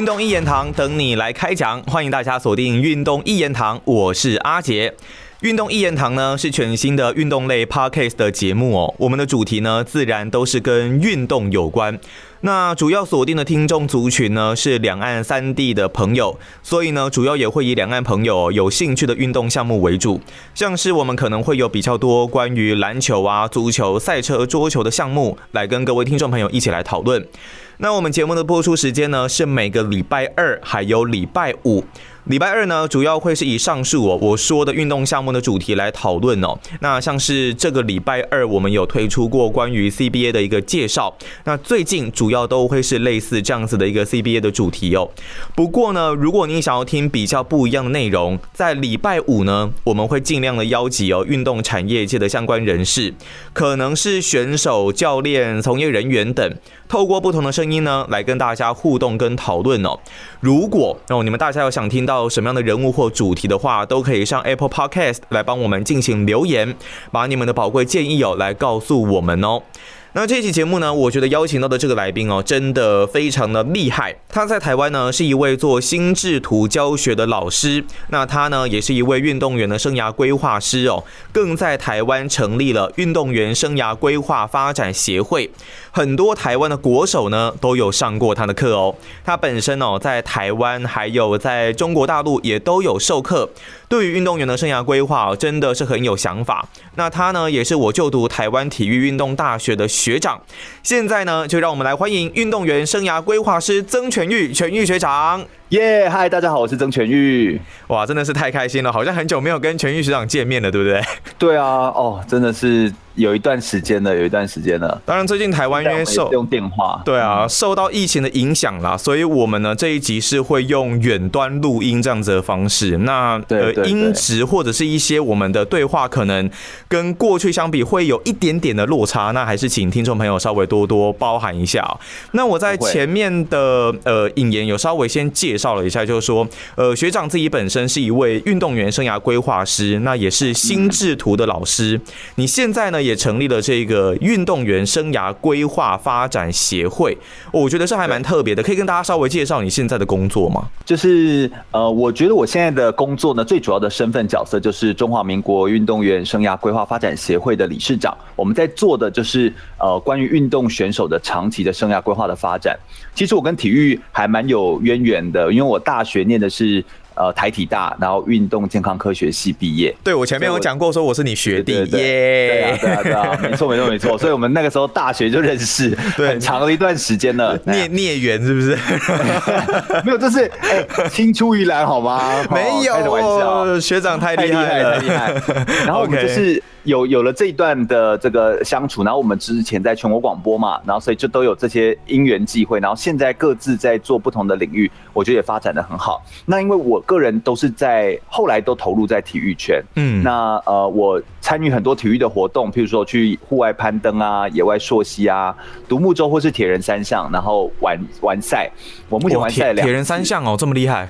运动一言堂等你来开讲，欢迎大家锁定运动一言堂，我是阿杰。运动一言堂呢是全新的运动类 podcast 的节目哦，我们的主题呢自然都是跟运动有关。那主要锁定的听众族群呢是两岸三地的朋友，所以呢主要也会以两岸朋友有兴趣的运动项目为主，像是我们可能会有比较多关于篮球啊、足球、赛车、桌球的项目来跟各位听众朋友一起来讨论。那我们节目的播出时间呢是每个礼拜二还有礼拜五。礼拜二呢，主要会是以上述哦我说的运动项目的主题来讨论哦。那像是这个礼拜二，我们有推出过关于 CBA 的一个介绍。那最近主要都会是类似这样子的一个 CBA 的主题哦。不过呢，如果你想要听比较不一样的内容，在礼拜五呢，我们会尽量的邀集哦运动产业界的相关人士，可能是选手、教练、从业人员等，透过不同的声音呢，来跟大家互动跟讨论哦。如果哦你们大家有想听到什么样的人物或主题的话，都可以上 Apple Podcast 来帮我们进行留言，把你们的宝贵建议哦来告诉我们哦。那这期节目呢，我觉得邀请到的这个来宾哦，真的非常的厉害。他在台湾呢是一位做心智图教学的老师，那他呢也是一位运动员的生涯规划师哦，更在台湾成立了运动员生涯规划发展协会。很多台湾的国手呢都有上过他的课哦。他本身哦在台湾还有在中国大陆也都有授课。对于运动员的生涯规划哦，真的是很有想法。那他呢，也是我就读台湾体育运动大学的学长。现在呢，就让我们来欢迎运动员生涯规划师曾全玉，全玉学长。耶，嗨，大家好，我是曾全玉。哇，真的是太开心了，好像很久没有跟全玉学长见面了，对不对？对啊，哦，真的是有一段时间了，有一段时间了。当然，最近台湾因为受用电话，对啊，受到疫情的影响啦，所以我们呢这一集是会用远端录音这样子的方式。那呃音质或者是一些我们的对话，可能跟过去相比会有一点点的落差，那还是请听众朋友稍微多多包涵一下。那我在前面的呃引言有稍微先介。绍了一下，就是说，呃，学长自己本身是一位运动员生涯规划师，那也是心智图的老师。你现在呢也成立了这个运动员生涯规划发展协会，我觉得是还蛮特别的。可以跟大家稍微介绍你现在的工作吗？就是呃，我觉得我现在的工作呢，最主要的身份角色就是中华民国运动员生涯规划发展协会的理事长。我们在做的就是呃，关于运动选手的长期的生涯规划的发展。其实我跟体育还蛮有渊源的。因为我大学念的是呃台体大，然后运动健康科学系毕业。对我前面有讲过，说我是你学弟耶。对啊，对啊，对啊，没错，没错，没错。所以我们那个时候大学就认识，很长的一段时间了。孽孽缘是不是？没有，这是青出于蓝好吗？没有，开玩笑。学长太厉害，太厉害。然后我们就是。有有了这一段的这个相处，然后我们之前在全国广播嘛，然后所以就都有这些因缘际会，然后现在各自在做不同的领域，我觉得也发展的很好。那因为我个人都是在后来都投入在体育圈，嗯，那呃我参与很多体育的活动，譬如说去户外攀登啊、野外溯溪啊、独木舟或是铁人三项，然后完完赛。我目前完赛两铁人三项哦，这么厉害。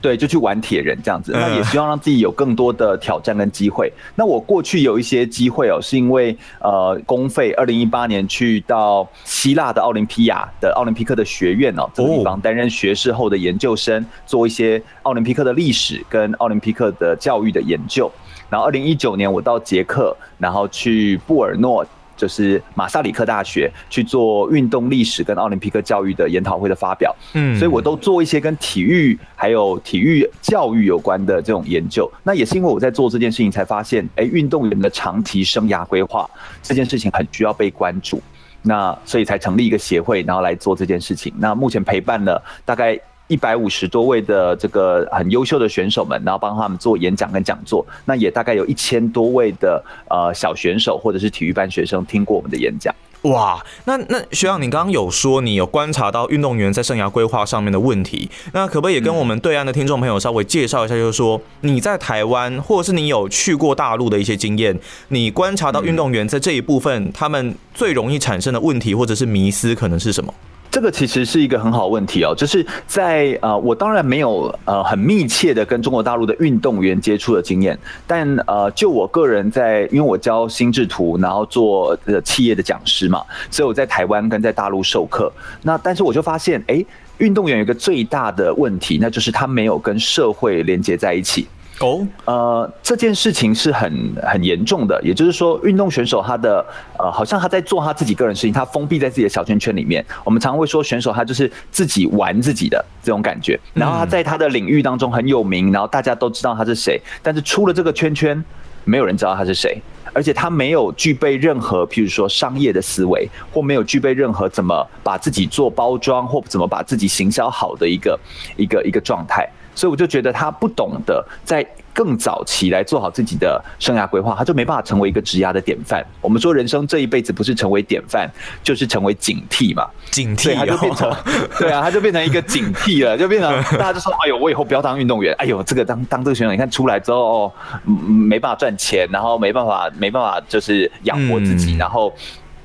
对，就去玩铁人这样子，那也希望让自己有更多的挑战跟机会。那我过去有一些机会哦，是因为呃公费，二零一八年去到希腊的奥林匹亚的奥林匹克的学院哦，这个地方担任学士后的研究生，做一些奥林匹克的历史跟奥林匹克的教育的研究。然后二零一九年我到捷克，然后去布尔诺。就是马萨里克大学去做运动历史跟奥林匹克教育的研讨会的发表，嗯，所以我都做一些跟体育还有体育教育有关的这种研究。那也是因为我在做这件事情，才发现，哎，运动员的长期生涯规划这件事情很需要被关注。那所以才成立一个协会，然后来做这件事情。那目前陪伴了大概。一百五十多位的这个很优秀的选手们，然后帮他们做演讲跟讲座，那也大概有一千多位的呃小选手或者是体育班学生听过我们的演讲。哇，那那学长，你刚刚有说你有观察到运动员在生涯规划上面的问题，那可不可以也跟我们对岸的听众朋友稍微介绍一下，就是说你在台湾或者是你有去过大陆的一些经验，你观察到运动员在这一部分他们最容易产生的问题或者是迷思可能是什么？这个其实是一个很好问题哦，就是在呃，我当然没有呃很密切的跟中国大陆的运动员接触的经验，但呃，就我个人在，因为我教心智图，然后做呃企业的讲师嘛，所以我在台湾跟在大陆授课，那但是我就发现，哎。运动员有一个最大的问题，那就是他没有跟社会连接在一起。哦，呃，这件事情是很很严重的，也就是说，运动选手他的呃，好像他在做他自己个人事情，他封闭在自己的小圈圈里面。我们常常会说，选手他就是自己玩自己的这种感觉，然后他在他的领域当中很有名，然后大家都知道他是谁，但是出了这个圈圈，没有人知道他是谁，而且他没有具备任何，譬如说商业的思维，或没有具备任何怎么把自己做包装，或怎么把自己行销好的一个一个一个状态。所以我就觉得他不懂得在更早期来做好自己的生涯规划，他就没办法成为一个职涯的典范。我们说人生这一辈子不是成为典范，就是成为警惕嘛。警惕，他就变成 对啊，他就变成一个警惕了，就变成大家就说：“哎呦，我以后不要当运动员。”哎呦，这个当当这个选手，你看出来之后哦，没办法赚钱，然后没办法没办法就是养活自己，然后。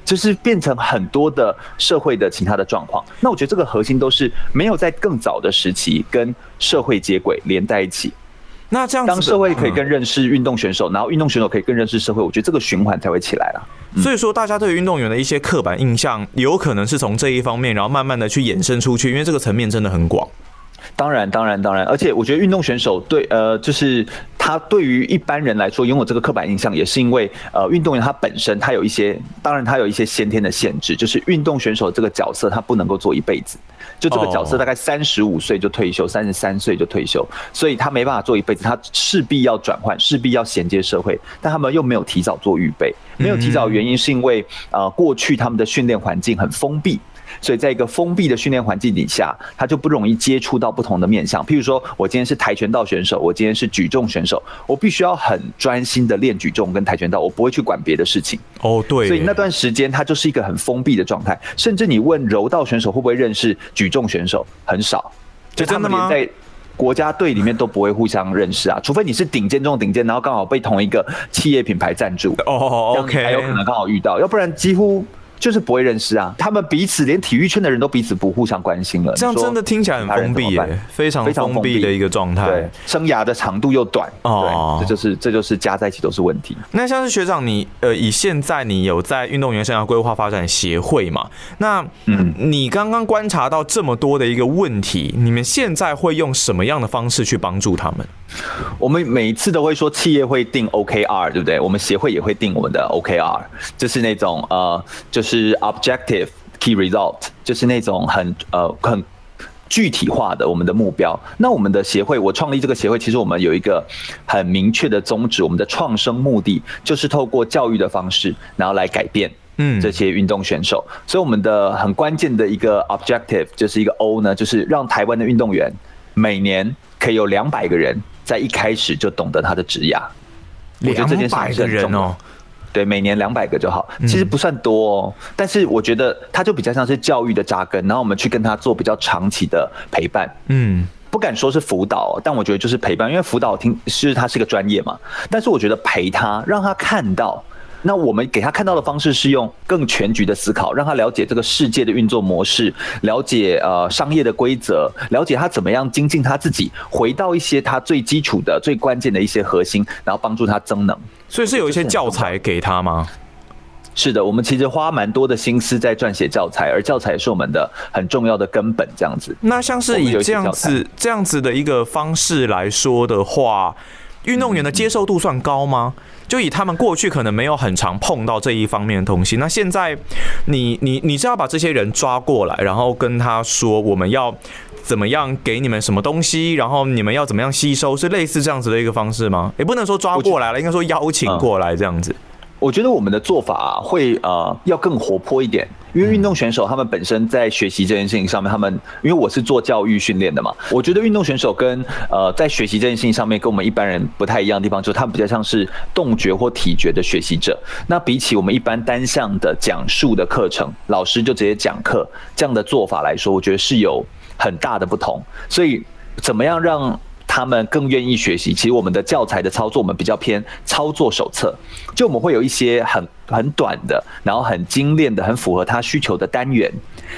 就是变成很多的社会的其他的状况，那我觉得这个核心都是没有在更早的时期跟社会接轨连在一起。那这样，当社会可以更认识运动选手，然后运动选手可以更认识社会，我觉得这个循环才会起来了。所以说，大家对运动员的一些刻板印象，有可能是从这一方面，然后慢慢的去衍生出去，因为这个层面真的很广。当然，当然，当然，而且我觉得运动选手对呃，就是他对于一般人来说拥有这个刻板印象，也是因为呃，运动员他本身他有一些，当然他有一些先天的限制，就是运动选手这个角色他不能够做一辈子，就这个角色大概三十五岁就退休，三十三岁就退休，所以他没办法做一辈子，他势必要转换，势必要衔接社会，但他们又没有提早做预备，没有提早原因是因为呃，过去他们的训练环境很封闭。所以，在一个封闭的训练环境底下，他就不容易接触到不同的面向。譬如说，我今天是跆拳道选手，我今天是举重选手，我必须要很专心的练举重跟跆拳道，我不会去管别的事情。哦，对。所以那段时间，他就是一个很封闭的状态。甚至你问柔道选手会不会认识举重选手，很少。就他们连在国家队里面都不会互相认识啊，除非你是顶尖中的顶尖，然后刚好被同一个企业品牌赞助。哦，OK，才有可能刚好遇到，要不然几乎。就是不会认识啊，他们彼此连体育圈的人都彼此不互相关心了。这样真的听起来很封闭耶，非常非常封闭的一个状态。对，生涯的长度又短，哦，这就是这就是加在一起都是问题。那像是学长，你呃，以现在你有在运动员生涯规划发展协会嘛？那嗯，你刚刚观察到这么多的一个问题，你们现在会用什么样的方式去帮助他们？我们每一次都会说，企业会定 OKR，对不对？我们协会也会定我们的 OKR，就是那种呃，就是 Objective Key Result，就是那种很呃很具体化的我们的目标。那我们的协会，我创立这个协会，其实我们有一个很明确的宗旨，我们的创生目的就是透过教育的方式，然后来改变嗯这些运动选手。所以我们的很关键的一个 Objective 就是一个 O 呢，就是让台湾的运动员每年可以有两百个人。在一开始就懂得他的职涯，两百个人哦，对，每年两百个就好，其实不算多哦。但是我觉得他就比较像是教育的扎根，然后我们去跟他做比较长期的陪伴。嗯，不敢说是辅导，但我觉得就是陪伴，因为辅导听是他是个专业嘛。但是我觉得陪他，让他看到。那我们给他看到的方式是用更全局的思考，让他了解这个世界的运作模式，了解呃商业的规则，了解他怎么样精进他自己，回到一些他最基础的、最关键的一些核心，然后帮助他增能。所以是有一些教材给他吗？是的，我们其实花蛮多的心思在撰写教材，而教材也是我们的很重要的根本。这样子，那像是以这样子这样子的一个方式来说的话，运动员的接受度算高吗？就以他们过去可能没有很常碰到这一方面的东西，那现在你你你是要把这些人抓过来，然后跟他说我们要怎么样给你们什么东西，然后你们要怎么样吸收，是类似这样子的一个方式吗？也不能说抓过来了，应该说邀请过来这样子。我觉得我们的做法会呃要更活泼一点，因为运动选手他们本身在学习这件事情上面，他们因为我是做教育训练的嘛，我觉得运动选手跟呃在学习这件事情上面跟我们一般人不太一样的地方，就是他们比较像是动觉或体觉的学习者。那比起我们一般单向的讲述的课程，老师就直接讲课这样的做法来说，我觉得是有很大的不同。所以怎么样让？他们更愿意学习。其实我们的教材的操作，我们比较偏操作手册，就我们会有一些很很短的，然后很精炼的，很符合他需求的单元，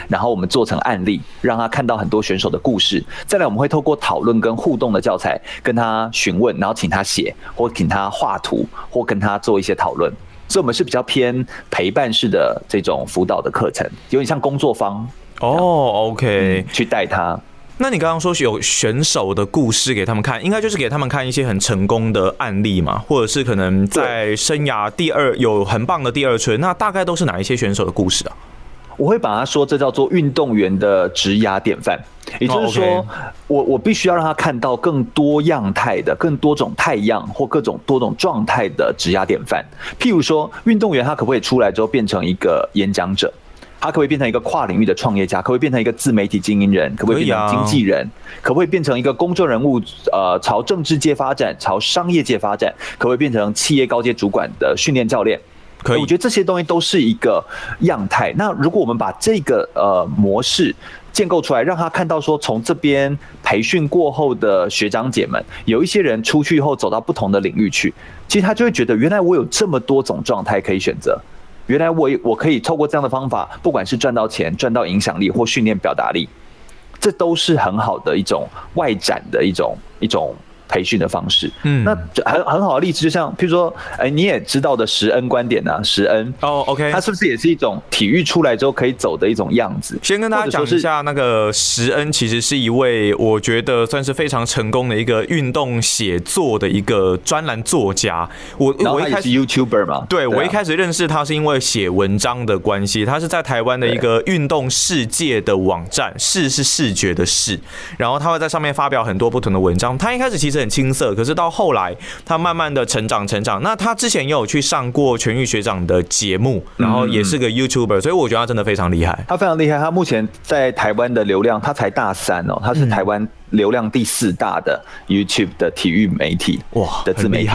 然后我们做成案例，让他看到很多选手的故事。再来，我们会透过讨论跟互动的教材，跟他询问，然后请他写，或请他画图，或跟他做一些讨论。所以，我们是比较偏陪伴式的这种辅导的课程，有点像工作坊。哦，OK，去带他。那你刚刚说有选手的故事给他们看，应该就是给他们看一些很成功的案例嘛，或者是可能在生涯第二有很棒的第二春，那大概都是哪一些选手的故事啊？我会把他说这叫做运动员的职涯典范，也就是说，我我必须要让他看到更多样态的、更多种太阳或各种多种状态的职涯典范。譬如说，运动员他可不可以出来之后变成一个演讲者？他可不可以变成一个跨领域的创业家？可不可以变成一个自媒体经营人？可不可以变成经纪人？可不可以变成一个公众人物？呃，朝政治界发展，朝商业界发展？可不可以变成企业高阶主管的训练教练？可以。我觉得这些东西都是一个样态。那如果我们把这个呃模式建构出来，让他看到说，从这边培训过后的学长姐们，有一些人出去以后走到不同的领域去，其实他就会觉得，原来我有这么多种状态可以选择。原来我我可以透过这样的方法，不管是赚到钱、赚到影响力或训练表达力，这都是很好的一种外展的一种一种。培训的方式，嗯，那很很好的例子，就像譬如说，哎，你也知道的石恩观点呢，石恩哦，OK，他是不是也是一种体育出来之后可以走的一种样子？先跟大家讲一下，那个石恩其实是一位我觉得算是非常成功的一个运动写作的一个专栏作家。我我一开始 YouTuber 嘛，对我一开始认识他是因为写文章的关系，他是在台湾的一个运动世界的网站，视是视觉的视，然后他会在上面发表很多不同的文章。他一开始其实。很青涩，可是到后来，他慢慢的成长成长。那他之前也有去上过全域学长的节目，然后也是个 YouTuber，所以我觉得他真的非常厉害。他非常厉害，他目前在台湾的流量，他才大三哦，他是台湾流量第四大的 YouTube 的体育媒体哇的自媒体，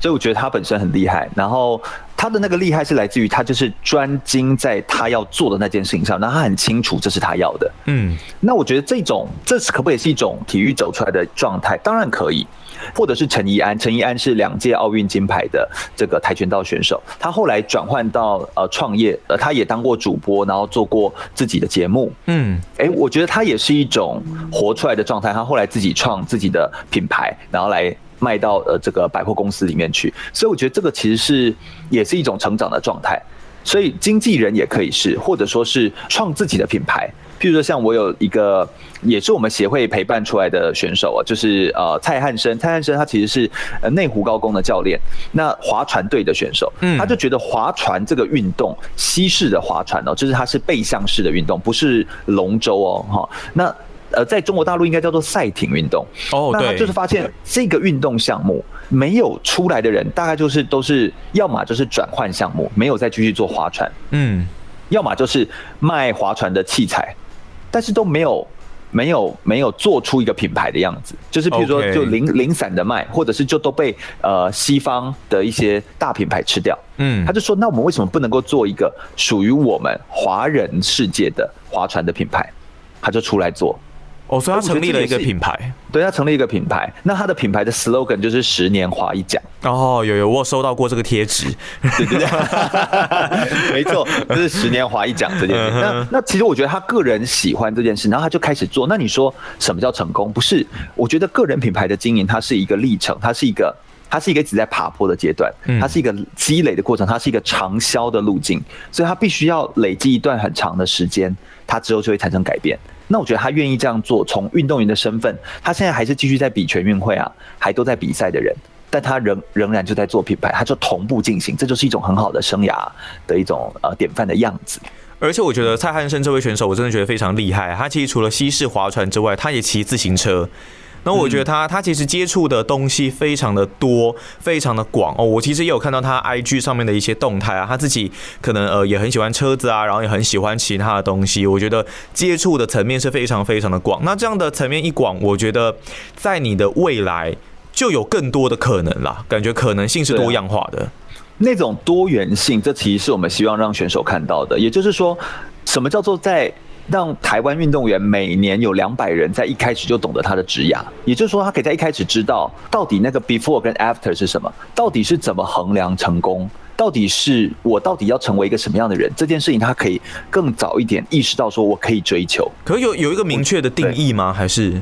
所以我觉得他本身很厉害。然后。他的那个厉害是来自于他就是专精在他要做的那件事情上，那他很清楚这是他要的。嗯，那我觉得这种这是可不可以是一种体育走出来的状态？当然可以，或者是陈怡安，陈怡安是两届奥运金牌的这个跆拳道选手，他后来转换到呃创业，呃他也当过主播，然后做过自己的节目。嗯，哎，我觉得他也是一种活出来的状态。他后来自己创自己的品牌，然后来。卖到呃这个百货公司里面去，所以我觉得这个其实是也是一种成长的状态。所以经纪人也可以是，或者说是创自己的品牌。譬如说像我有一个也是我们协会陪伴出来的选手啊，就是呃蔡汉生，蔡汉生他其实是呃内湖高工的教练，那划船队的选手，他就觉得划船这个运动，西式的划船哦，就是它是背向式的运动，不是龙舟哦，哈，那。呃，在中国大陆应该叫做赛艇运动。哦，那他就是发现这个运动项目没有出来的人，大概就是都是要么就是转换项目，没有再继续做划船，嗯，要么就是卖划船的器材，但是都没有没有没有做出一个品牌的样子，就是比如说就零零散的卖，或者是就都被呃西方的一些大品牌吃掉，嗯，他就说那我们为什么不能够做一个属于我们华人世界的划船的品牌？他就出来做。哦，所以他成立了一个品牌，对他成立一个品牌。那他的品牌的 slogan 就是“十年华一奖”。哦，有有，我收到过这个贴纸，对对对，没错，就是“十年华一奖”这件事。那那其实我觉得他个人喜欢这件事，然后他就开始做。那你说什么叫成功？不是，我觉得个人品牌的经营，它是一个历程，它是一个，它是一个一直在爬坡的阶段，它是一个积累的过程，它是一个长销的路径，所以它必须要累积一段很长的时间，它之后就会产生改变。那我觉得他愿意这样做，从运动员的身份，他现在还是继续在比全运会啊，还都在比赛的人，但他仍仍然就在做品牌，他就同步进行，这就是一种很好的生涯的一种呃典范的样子。而且我觉得蔡汉生这位选手，我真的觉得非常厉害。他其实除了西式划船之外，他也骑自行车。那我觉得他他其实接触的东西非常的多，非常的广哦。我其实也有看到他 IG 上面的一些动态啊，他自己可能呃也很喜欢车子啊，然后也很喜欢其他的东西。我觉得接触的层面是非常非常的广。那这样的层面一广，我觉得在你的未来就有更多的可能啦。感觉可能性是多样化的，那种多元性，这其实是我们希望让选手看到的。也就是说，什么叫做在？让台湾运动员每年有两百人在一开始就懂得他的职涯，也就是说，他可以在一开始知道到底那个 before 跟 after 是什么，到底是怎么衡量成功，到底是我到底要成为一个什么样的人，这件事情他可以更早一点意识到，说我可以追求。可有有一个明确的定义吗？还是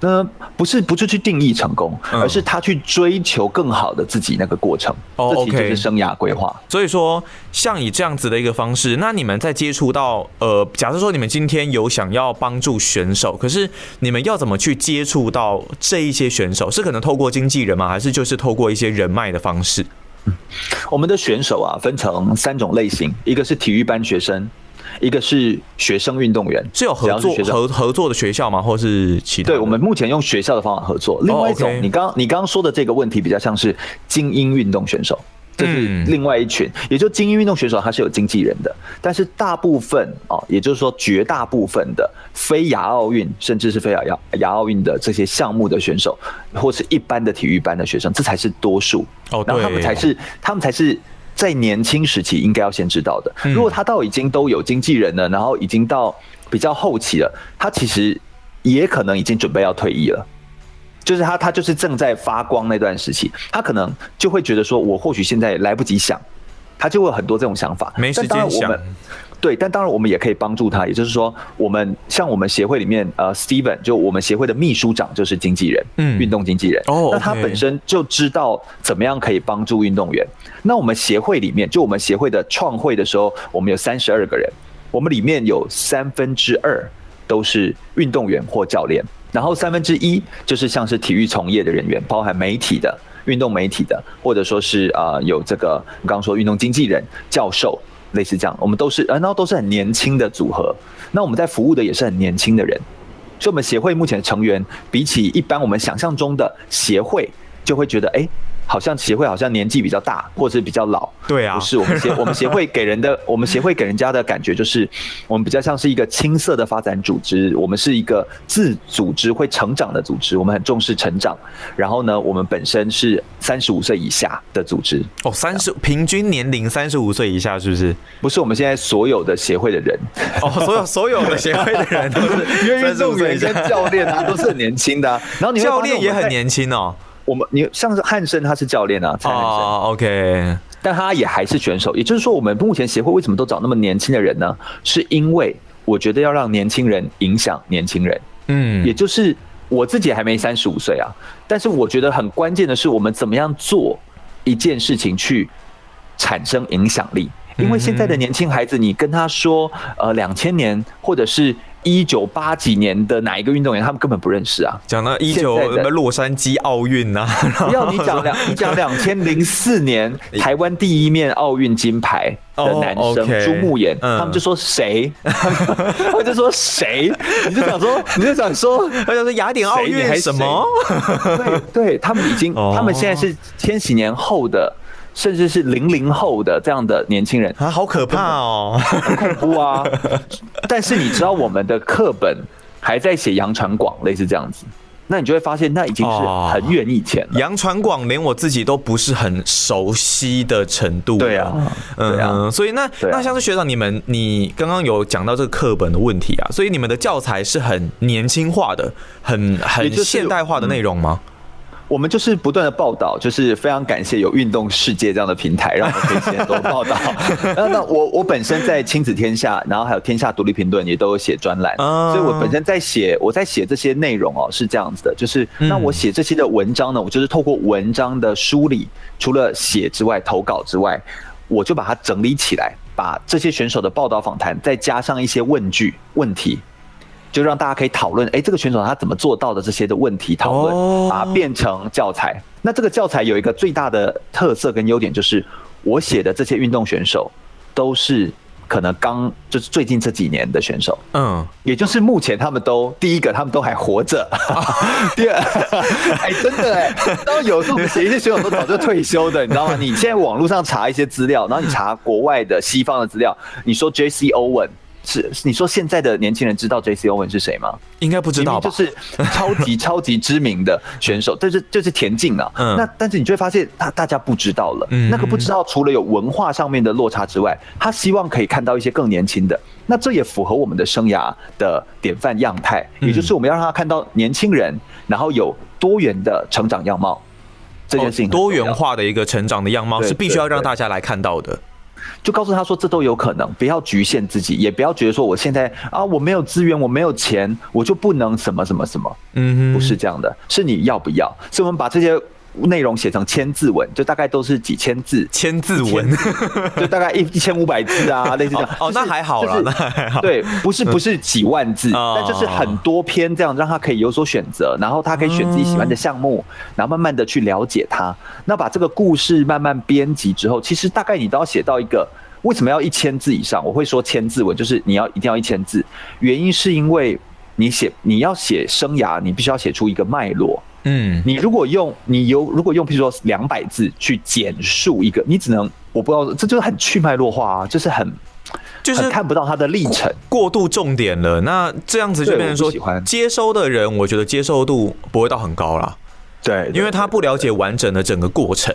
那不是不是去定义成功，而是他去追求更好的自己那个过程。哦这其实就 OK 是生涯规划。所以说，像以这样子的一个方式，那你们在接触到呃，假设说你们今天有想要帮助选手，可是你们要怎么去接触到这一些选手？是可能透过经纪人吗？还是就是透过一些人脉的方式？我们的选手啊，分成三种类型，一个是体育班学生，一个是学生运动员，是有合作合合作的学校吗？或是其他？对，我们目前用学校的方法合作。另外一种你刚你刚刚说的这个问题比较像是精英运动选手，这是嗯另外一群，也就精英运动选手他是有经纪人的，但是大部分哦，也就是说绝大部分的非亚奥运甚至是非亚亚亚奥运的这些项目的选手，或是一般的体育班的学生，这才是多数。哦然后他们才是他们才是。在年轻时期应该要先知道的。嗯如果他到已经都有经纪人了，然后已经到比较后期了，他其实也可能已经准备要退役了。就是他，他就是正在发光那段时期，他可能就会觉得说，我或许现在来不及想，他就会有很多这种想法。没时间想我们。对，但当然我们也可以帮助他，也就是说，我们像我们协会里面，呃，Steven 就我们协会的秘书长就是经纪人，嗯运动经纪人。哦那他本身就知道怎么样可以帮助运动员。那我们协会里面，就我们协会的创会的时候，我们有三十二个人，我们里面有三分之二都是运动员或教练，然后三分之一就是像是体育从业的人员，包含媒体的、运动媒体的，或者说是呃有这个我刚刚说运动经纪人、教授，类似这样，我们都是呃，然后都是很年轻的组合。那我们在服务的也是很年轻的人，所以我们协会目前的成员，比起一般我们想象中的协会，就会觉得哎。好像协会好像年纪比较大，或者是比较老。对啊不是我们协 我们协会给人的，我们协会给人家的感觉就是，我们比较像是一个青涩的发展组织，我们是一个自组织会成长的组织，我们很重视成长。然后呢，我们本身是三十五岁以下的组织，哦，三十平均年龄三十五岁以下，是不是？不是我们现在所有的协会的人，哦，所有 所有的协会的人都是因为运动35岁员跟教练啊都是很年轻的啊、然后你教。练也很年轻哦。我们你像是汉森他是教练啊，蔡汉森。哦，OK，但他也还是选手。也就是说，我们目前协会为什么都找那么年轻的人呢？是因为我觉得要让年轻人影响年轻人，嗯也就是我自己还没三十五岁啊，但是我觉得很关键的是，我们怎么样做一件事情去产生影响力。因为现在的年轻孩子，你跟他说，呃，两千年或者是一九八几年的哪一个运动员，他们根本不认识啊。讲到一九什么洛杉矶奥运呐，不要你讲两，你讲两 千零四年台湾第一面奥运金牌的男哦生朱慕言，嗯。他们就说谁，他们就说谁，你就想说，你就想说，他就说雅典奥运还么？对对，他们已经哦，他们现在是千禧年后的，甚至是零零后的这样的年轻人，啊，好可怕哦！很恐怖啊。但是你知道我们的课本还在写杨传广，类似这样子，那你就会发现那已经是哦很远以前了。杨传广连我自己都不是很熟悉的程度。对啊嗯，所以那啊那像是学长你们，你刚刚有讲到这个课本的问题啊，所以你们的教材是很年轻化的，很很现代化的内容吗？我们就是不断的报道，就是非常感谢有运动世界这样的平台，让我们可以写很多报道。然后呢，我我本身在亲子天下，然后还有天下独立评论也都有写专栏，啊所以我本身在写我在写这些内容哦，是这样子的，就是嗯那我写这些的文章呢，我就是透过文章的梳理，除了写之外，投稿之外，我就把它整理起来，把这些选手的报道访谈，再加上一些问句问题。就让大家可以讨论，哎，这个选手他怎么做到的这些的问题讨论，哦把它变成教材。那这个教材有一个最大的特色跟优点，就是我写的这些运动选手都是可能刚就是最近这几年的选手，嗯，也就是目前他们都第一个他们都还活着，第二，哎，真的哎，然后有时候我们写一些选手都早就退休的，你知道吗？你现在网络上查一些资料，然后你查国外的西方的资料，你说 J.C. Owen 是，你说现在的年轻人知道 J.C. Owen 是谁吗？应该不知道就是超级 超级知名的选手，但是就是田径啊。嗯那但是你就会发现，他大家不知道了。嗯那个不知道，除了有文化上面的落差之外，他希望可以看到一些更年轻的。那这也符合我们的生涯的典范样态，嗯也就是我们要让他看到年轻人，然后有多元的成长样貌。这件事情哦多元化的一个成长的样貌是必须要让大家来看到的。就告诉他说这都有可能，不要局限自己，也不要觉得说我现在啊我没有资源，我没有钱，我就不能什么什么什么。嗯，不是这样的，是你要不要？所以我们把这些内容写成千字文，就大概都是几千字，千字文，就大概一 一千五百字啊，类似这样。哦，那还好了，那还好。对，不是不是几万字，哦但就是很多篇这样，让他可以有所选择，然后他可以选自己喜欢的项目，然后慢慢的去了解它。那把这个故事慢慢编辑之后，其实大概你都要写到一个。为什么要一千字以上？我会说千字文，就是你要一定要一千字。原因是因为你写你要写生涯，你必须要写出一个脉络。嗯，你如果用你有如果用譬如说两百字去简述一个，你只能我不知道，这就是很去脉络化啊，就是很就是很看不到它的历程。过度重点了。那这样子就对变成说喜欢，接收的人，我觉得接受度不会到很高啦。对，因为他不了解完整的整个过程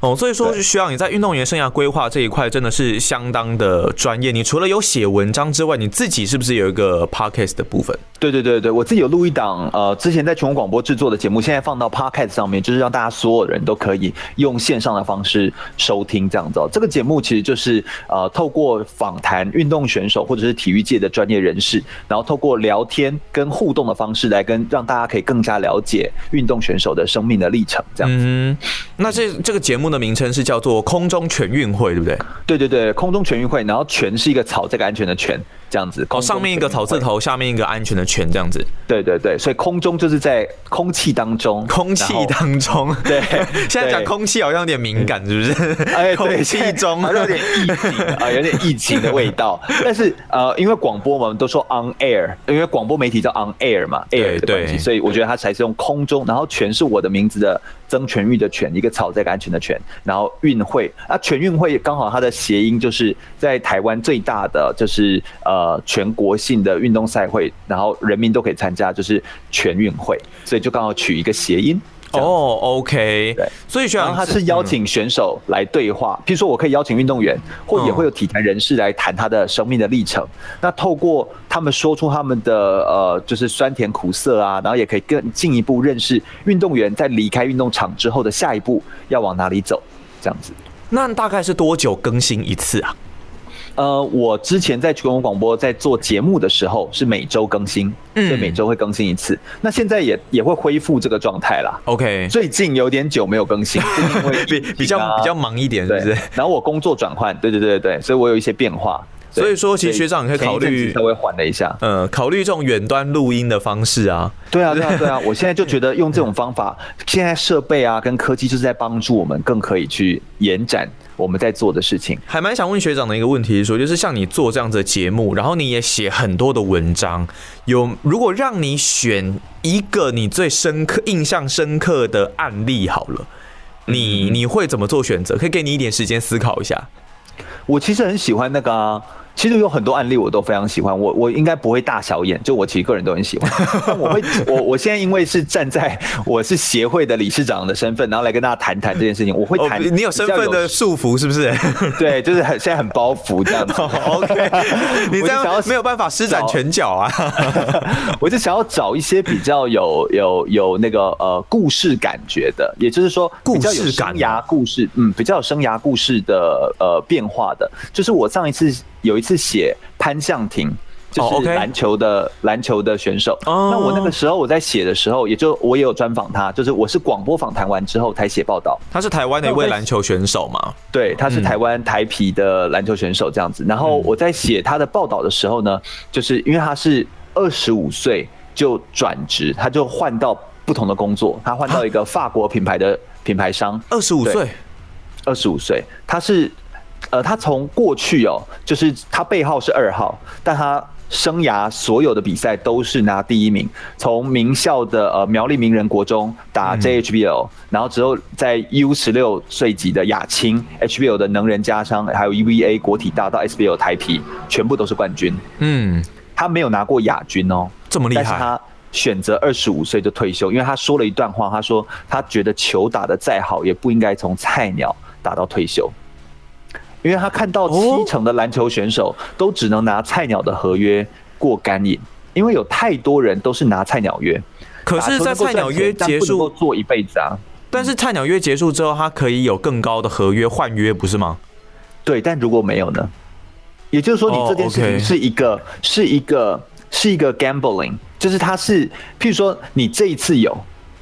哦，所以说对需要你在运动员生涯规划这一块真的是相当的专业。你除了有写文章之外，你自己是不是有一个 podcast 的部分？对对对对，我自己有录一档，呃，之前在全国广播制作的节目，现在放到 Podcast 上面，就是让大家所有人都可以用线上的方式收听这样子、哦。这个节目其实就是呃，透过访谈运动选手或者是体育界的专业人士，然后透过聊天跟互动的方式来跟让大家可以更加了解运动选手的生命的历程，这样子。嗯，那这这个节目的名称是叫做空中全运会，对不对？对对对，空中全运会，然后全是一个草这个安全的全，这样子。哦，上面一个草字头。下面一个安全的全，这样子。对对对，所以空中就是在空气当中，空气当中，对 现在讲空气好像有点敏感，是不是？哎，空气中有点疫情啊，有点疫情的味道。但是呃，因为广播我们都说 on air，因为广播媒体叫 on air 嘛，air 的关系，对所以我觉得它才是用空中，然后全是我的名字的曾全玉的全，一个草在一个安全的全，然后运会啊，全运会刚好它的谐音就是在台湾最大的就是呃全国性的运动赛会，然后人民都可以参加，就是全运会，所以就刚好取一个谐音。哦，OK，对所以学长然后他是邀请选手来对话，譬如说我可以邀请运动员，或也会有体坛人士来谈他的生命的历程。那透过他们说出他们的呃，就是酸甜苦涩啊，然后也可以更进一步认识运动员在离开运动场之后的下一步要往哪里走，这样子。那大概是多久更新一次啊？呃，我之前在全国广播在做节目的时候是每周更新，嗯所以每周会更新一次。那现在也也会恢复这个状态啦。OK，最近有点久没有更新，最近会比比较比较忙一点，是不对是？，然后我工作转换，对对对对，所以我有一些变化。对所以说其实学长你可以考虑稍微缓了一下。嗯，考虑这种远端录音的方式啊。对啊，对啊，对啊，我现在就觉得用这种方法，现在设备啊跟科技就是在帮助我们更可以去延展我们在做的事情。还蛮想问学长的一个问题是说，就是像你做这样子的节目，然后你也写很多的文章，有如果让你选一个你最深刻、印象深刻的案例好了，你嗯你会怎么做选择？可以给你一点时间思考一下。我其实很喜欢那个啊。其实有很多案例我都非常喜欢，我我应该不会大小眼，就我其实个人都很喜欢。但我会，我我现在因为是站在我是协会的理事长的身份，然后来跟大家谈谈这件事情，我会哦谈、，你有身份的束缚是不是 对，就是很现在很包袱这样子。OK，你这样没有办法施展拳脚啊。我就想要找一些比较有有有那个呃故事感觉的，也就是说比较有故事感生涯故事，嗯，比较有生涯故事的呃变化的。就是我上一次有一次写潘向庭。就哦是篮球的篮球的选手。哦那我那个时候我在写的时候，也就我也有专访他，就是我是广播访谈完之后才写报道。他是台湾的一位篮球选手嘛？对，他是嗯台湾台皮的篮球选手这样子。然后我在写他的报道的时候呢，就是因为他是二十五岁就转职，他就换到不同的工作，他换到一个法国品牌的品牌商。二十五岁，二十五岁，他是呃，他从过去哦，就是他背号是二号，但他生涯所有的比赛都是拿第一名，从名校的呃苗栗名人国中打 JHBL，、然后之后在 U 十六岁级的亚青 HBL 的能人加商，还有 EVA 国体大到 SBL 台皮，全部都是冠军。嗯，他没有拿过亚军哦，这么厉害，但是他选择二十五岁就退休，因为他说了一段话，他说他觉得球打得再好，也不应该从菜鸟打到退休，因为他看到七成的篮球选手都只能拿菜鸟的合约过干瘾，因为有太多人都是拿菜鸟约，可是，在菜鸟约结束，做一辈子啊。但是菜鸟约结束之后，他可以有更高的合约换约，不是吗？对，但如果没有呢？也就是说，你这件事情是一个是一个是一个 gambling，就是它是，譬如说你这一次有，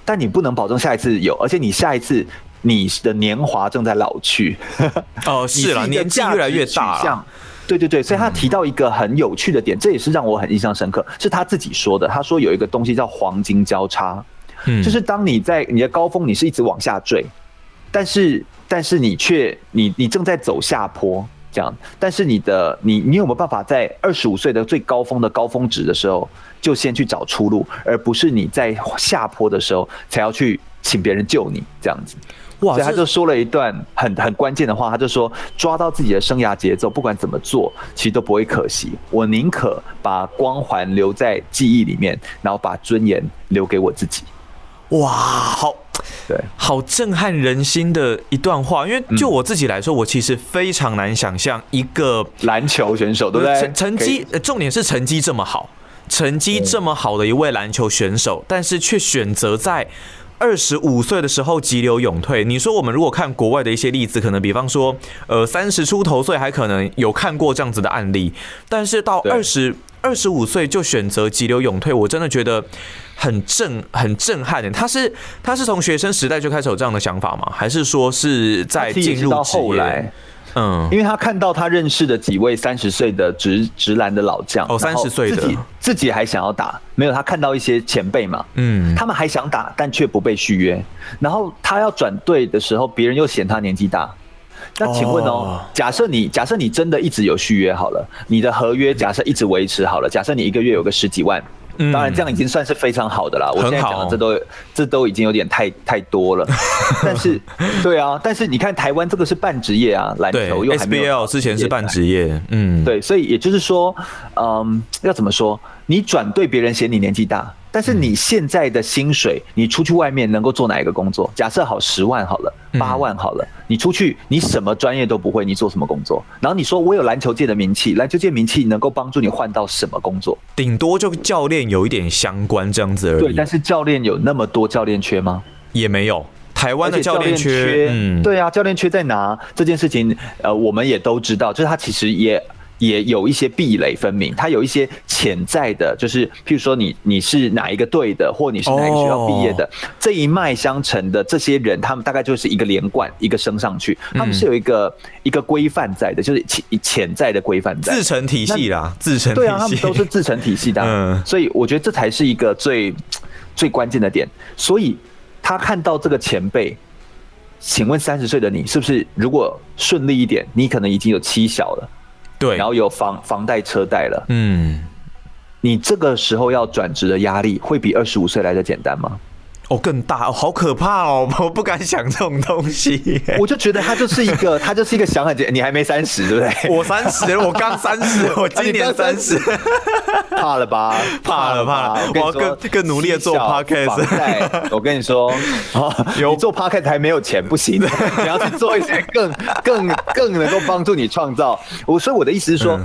但你不能保证下一次有，而且你下一次你的年华正在老去。哦，是了，年纪越来越大。对对对，所以他提到一个很有趣的点，这也是让我很印象深刻，是他自己说的。他说有一个东西叫黄金交叉，嗯，就是当你在你的高峰，你是一直往下坠，但是但是你却你你正在走下坡。这样，但是你的你你有没有办法在二十五岁的最高峰的高峰值的时候，就先去找出路，而不是你在下坡的时候才要去请别人救你这样子？哇！所以他就说了一段很很关键的话，他就说抓到自己的生涯节奏，不管怎么做，其实都不会可惜。我宁可把光环留在记忆里面，然后把尊严留给我自己。哇，好。对，好震撼人心的一段话。因为就我自己来说，我其实非常难想象一个篮球选手，对不对？成绩，重点是成绩这么好，成绩这么好的一位篮球选手，但是却选择在二十五岁的时候急流勇退。你说，我们如果看国外的一些例子，可能比方说，呃，三十出头岁还可能有看过这样子的案例，但是到二十二十五岁就选择急流勇退，我真的觉得。很震很震撼的，他是他是从学生时代就开始有这样的想法吗？还是说是在进入后来？嗯，因为他看到他认识的几位三十岁的直直男的老将，哦，三十岁的自己自己还想要打，没有他看到一些前辈嘛，嗯，他们还想打，但却不被续约。然后他要转队的时候，别人又嫌他年纪大。那请问哦，假设你假设你真的一直有续约好了，你的合约假设一直维持好了，假设你一个月有个十几万。当然，这样已经算是非常好的啦。我现在讲的这都这都已经有点太太多了。但是，对啊，但是你看台湾这个是半职业啊，篮球又 SBL 之前是半职业，嗯，对，所以也就是说，嗯，要怎么说？你转对别人嫌你年纪大。但是你现在的薪水，你出去外面能够做哪一个工作？假设好十万好了，八万好了，你出去你什么专业都不会，你做什么工作？然后你说我有篮球界的名气，篮球界名气能够帮助你换到什么工作？顶多就教练有一点相关这样子而已。对，但是教练有那么多教练缺吗？也没有，台湾的教练缺，嗯，对啊，教练缺在哪？这件事情，呃，我们也都知道，就是他其实也。也有一些壁垒分明，它有一些潜在的，就是譬如说你你是哪一个队的，或你是哪个学校毕业的，这一脉相承的这些人，他们大概就是一个连贯，一个升上去，他们是有一个一个规范在的，就是潜潜在的规范在。自成体系啦，自成对啊，他们都是自成体系的，嗯，所以我觉得这才是一个最最关键的点。所以他看到这个前辈，请问三十岁的你是不是如果顺利一点，你可能已经有妻小了？对，然后有房房贷车贷了，嗯，你这个时候要转职的压力会比二十五岁来的简单吗？哦，更大哦，好可怕哦！我不敢想这种东西。我就觉得他就是一个，他就是一个小很简，你还没三十，对不对？我三十，我刚三十，我今年三十，怕了吧？怕了，怕了！我要更更努力的做 podcast。我跟你说，有做 podcast 还没有钱不行，你要去做一些更更更能够帮助你创造。我所以我的意思是说，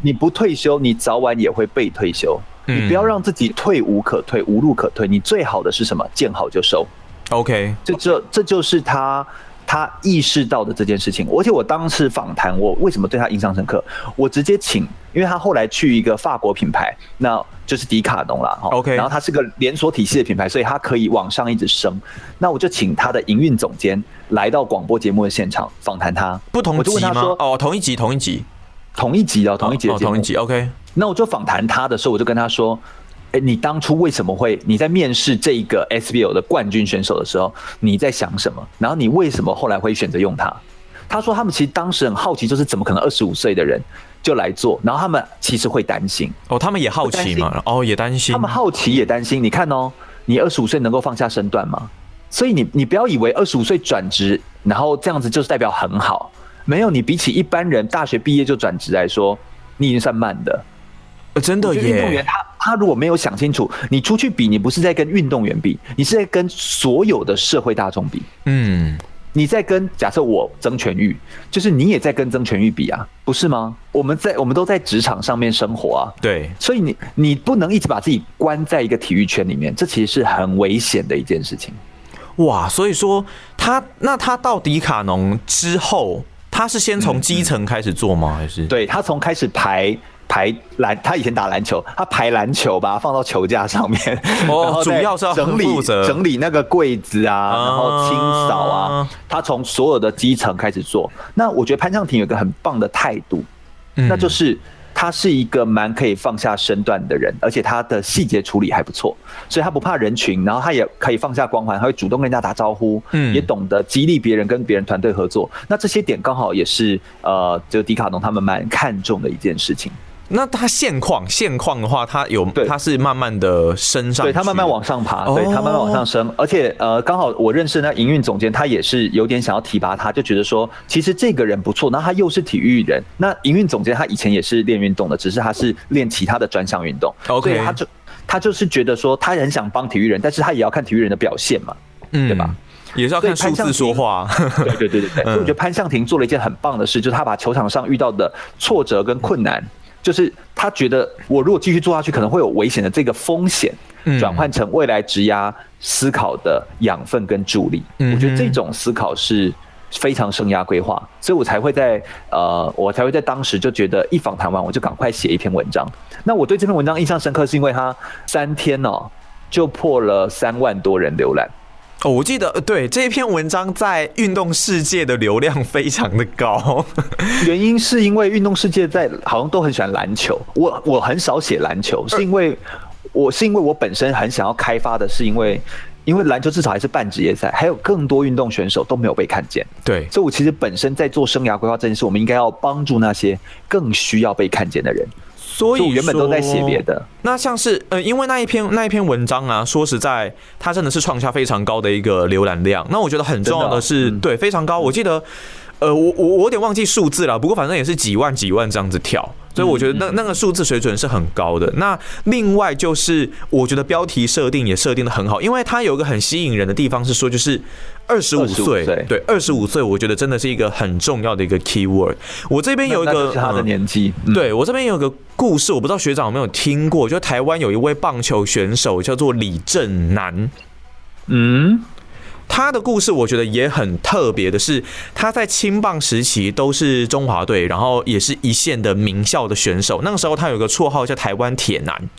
你不退休，你早晚也会被退休。你不要让自己退无可退、无路可退。你最好的是什么？见好就收。OK，这这这就是他他意识到的这件事情。而且我当时访谈，我为什么对他印象深刻？我直接请，因为他后来去一个法国品牌，那就是迪卡侬了。OK，然后他是个连锁体系的品牌，所以他可以往上一直升。那我就请他的营运总监来到广播节目的现场访谈他。不同集吗？哦，同一集，同一集，同一集哦，同一集，同一集。OK。那我就访谈他的时候，我就跟他说：“哎，你当初为什么会你在面试这一个 SBL 的冠军选手的时候，你在想什么？然后你为什么后来会选择用他？”他说：“他们其实当时很好奇，就是怎么可能二十五岁的人就来做？然后他们其实会担心哦，他们也好奇嘛，哦，也担心。他们好奇也担心。你看哦，你二十五岁能够放下身段吗？所以你你不要以为二十五岁转职，然后这样子就是代表很好。没有，你比起一般人大学毕业就转职来说，你已经算慢的。”呃，真的耶！运动员他他如果没有想清楚，你出去比，你不是在跟运动员比，你是在跟所有的社会大众比。嗯，你在跟假设我曾全玉，就是你也在跟曾全玉比啊，不是吗？我们在我们都在职场上面生活啊。对，所以你你不能一直把自己关在一个体育圈里面，这其实是很危险的一件事情。哇，所以说他那他到迪卡侬之后。他是先从基层开始做吗？还是对他从开始排排篮，他以前打篮球，他排篮球把它放到球架上面，哦，主要是要整理整理那个柜子啊，然后清扫啊，他从所有的基层开始做。那我觉得潘尚廷有一个很棒的态度，那就是。他是一个蛮可以放下身段的人，而且他的细节处理还不错，所以他不怕人群，然后他也可以放下光环，他会主动跟人家打招呼，嗯，也懂得激励别人，跟别人团队合作。那这些点刚好也是呃，就迪卡侬他们蛮看重的一件事情。那他现况现况的话，他有他是慢慢的升上，对他慢慢往上爬，对他慢慢往上升，而且呃，刚好我认识那营运总监，他也是有点想要提拔他，就觉得说其实这个人不错，那他又是体育人，那营运总监他以前也是练运动的，只是他是练其他的专项运动，所以他就他就是觉得说他很想帮体育人，但是他也要看体育人的表现嘛，嗯，对吧？也是要看数字说话，对对对对对，所以我觉得潘向庭做了一件很棒的事，就是他把球场上遇到的挫折跟困难。就是他觉得，我如果继续做下去，可能会有危险的这个风险，转换成未来职压思考的养分跟助力。我觉得这种思考是非常生涯规划，所以我才会在呃，我才会在当时就觉得一访谈完，我就赶快写一篇文章。那我对这篇文章印象深刻，是因为它三天哦就破了三万多人浏览。哦，我记得对这一篇文章在运动世界的流量非常的高，原因是因为运动世界在好像都很喜欢篮球，我我很少写篮球，是因为我是因为我本身很想要开发的，是因为因为篮球至少还是半职业赛，还有更多运动选手都没有被看见，对，所以我其实本身在做生涯规划这件事，我们应该要帮助那些更需要被看见的人。所以原本都在写别的，那像是呃，因为那一篇那一篇文章啊，说实在，它真的是创下非常高的一个浏览量。那我觉得很重要的是，对，非常高。我记得，呃，我我我有点忘记数字了，不过反正也是几万几万这样子跳。所以我觉得那那个数字水准是很高的。那另外就是，我觉得标题设定也设定的很好，因为它有一个很吸引人的地方是说，就是二十五岁，对，二十五岁，我觉得真的是一个很重要的一个 key word。我这边有一个他的年纪，对我这边有个故事，我不知道学长有没有听过，就台湾有一位棒球选手叫做李正南，嗯。他的故事我觉得也很特别的是，他在青棒时期都是中华队，然后也是一线的名校的选手。那个时候他有个绰号叫台湾铁男，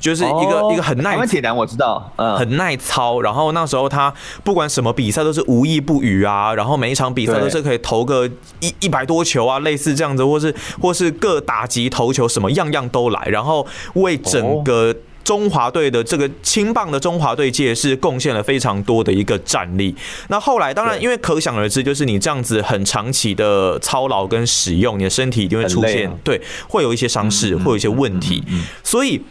就是一个一个很耐。台湾铁男我知道，嗯，很耐操。然后那时候他不管什么比赛都是无意不语啊，然后每一场比赛都是可以投个一一百多球啊，类似这样子，或是或是各打击投球什么样样都来，然后为整个。中华队的这个青棒的中华队界是贡献了非常多的一个战力。那后来当然，因为可想而知，就是你这样子很长期的操劳跟使用，你的身体一定会出现对，会有一些伤势，会有一些问题。所以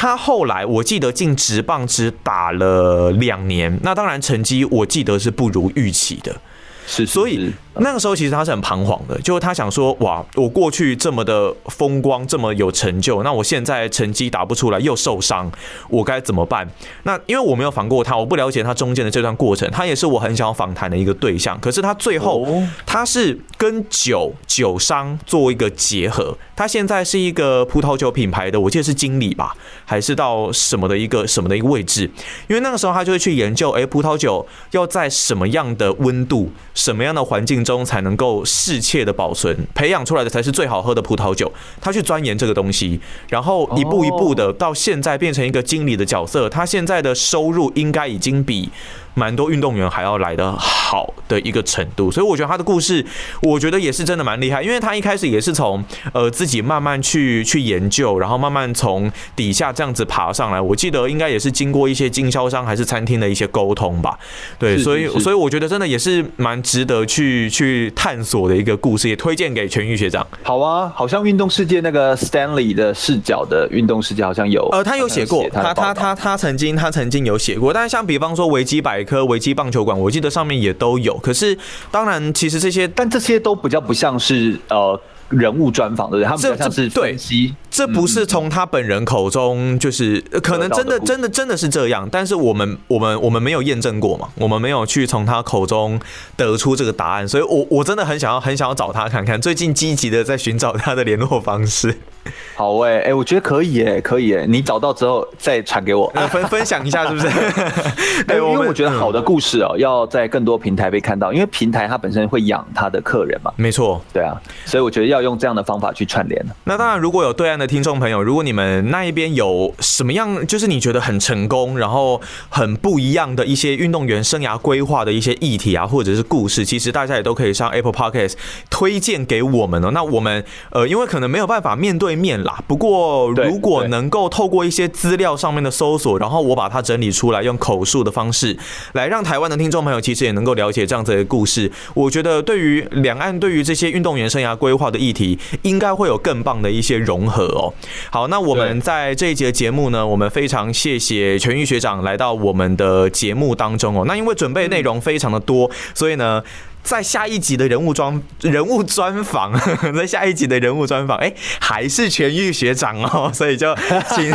他后来我记得进职棒只打了两年，那当然成绩我记得是不如预期的。是，所以那个时候其实他是很彷徨的，就是他想说，哇，我过去这么的风光，这么有成就，那我现在成绩打不出来，又受伤，我该怎么办？那因为我没有访过他，我不了解他中间的这段过程，他也是我很想要访谈的一个对象。可是他最后他是跟酒酒商做一个结合，他现在是一个葡萄酒品牌的，我记得是经理吧，还是到什么的一个什么的一个位置？因为那个时候他就会去研究，哎，葡萄酒要在什么样的温度？什么样的环境中才能够适切的保存，培养出来的才是最好喝的葡萄酒？他去钻研这个东西，然后一步一步的到现在变成一个经理的角色。他现在的收入应该已经比。蛮多运动员还要来的好的一个程度，所以我觉得他的故事，我觉得也是真的蛮厉害，因为他一开始也是从呃自己慢慢去去研究，然后慢慢从底下这样子爬上来。我记得应该也是经过一些经销商还是餐厅的一些沟通吧。对，所以所以我觉得真的也是蛮值得去去探索的一个故事，也推荐给全域学长。好啊，好像运动世界那个 Stanley 的视角的运动世界好像有，呃，他有写过，他他他他曾经他曾经有写过，但是像比方说维基百。颗维基棒球馆，我记得上面也都有。可是，当然，其实这些，但这些都比较不像是呃人物专访的人，他们像是分析。这不是从他本人口中，就是可能真的、真的、真的是这样。但是我们、我们、我们没有验证过嘛？我们没有去从他口中得出这个答案。所以，我我真的很想要、很想要找他看看。最近积极的在寻找他的联络方式。好哎、哎、我觉得可以哎、可以哎、你找到之后再传给我。呃分分享一下是不是？哎 对，因为我觉得嗯好的故事哦，要在更多平台被看到，因为平台它本身会养它的客人嘛，没错。对啊，所以我觉得要用这样的方法去串联。那当然，如果有对岸的听众朋友，如果你们那一边有什么样，就是你觉得很成功，然后很不一样的一些运动员生涯规划的一些议题啊，或者是故事，其实大家也都可以上 Apple Podcast 推荐给我们哦。那我们呃，因为可能没有办法面对面啦，不过如果能够透过一些资料上面的搜索，然后我把它整理出来，用口述的方式来让台湾的听众朋友其实也能够了解这样子的故事。我觉得对于两岸对于这些运动员生涯规划的议题，应该会有更棒的一些融合哦。好，那我们在这一节节目呢，我们非常谢谢全玉学长来到我们的节目当中哦。那因为准备内容非常的多，所以呢。在下一集的人物专人物专访，在下一集的人物专访，哎、还是全玉学长哦，所以就请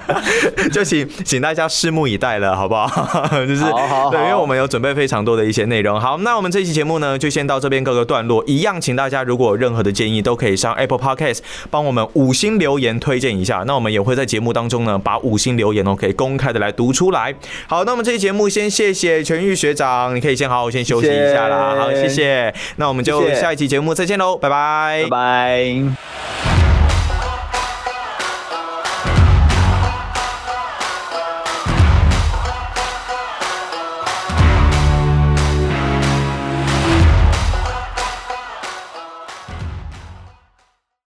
就请请大家拭目以待了，好不好？就是对，因为我们有准备非常多的一些内容。好，那我们这期节目呢，就先到这边各个段落。一样，请大家如果有任何的建议，都可以上 Apple Podcast 帮我们五星留言推荐一下。那我们也会在节目当中呢，把五星留言哦，可以公开的来读出来。好，那我们这期节目先谢谢全玉学长，你可以先好好先休息一下啦。好谢谢。那我们就下一期节目再见喽拜拜。拜拜。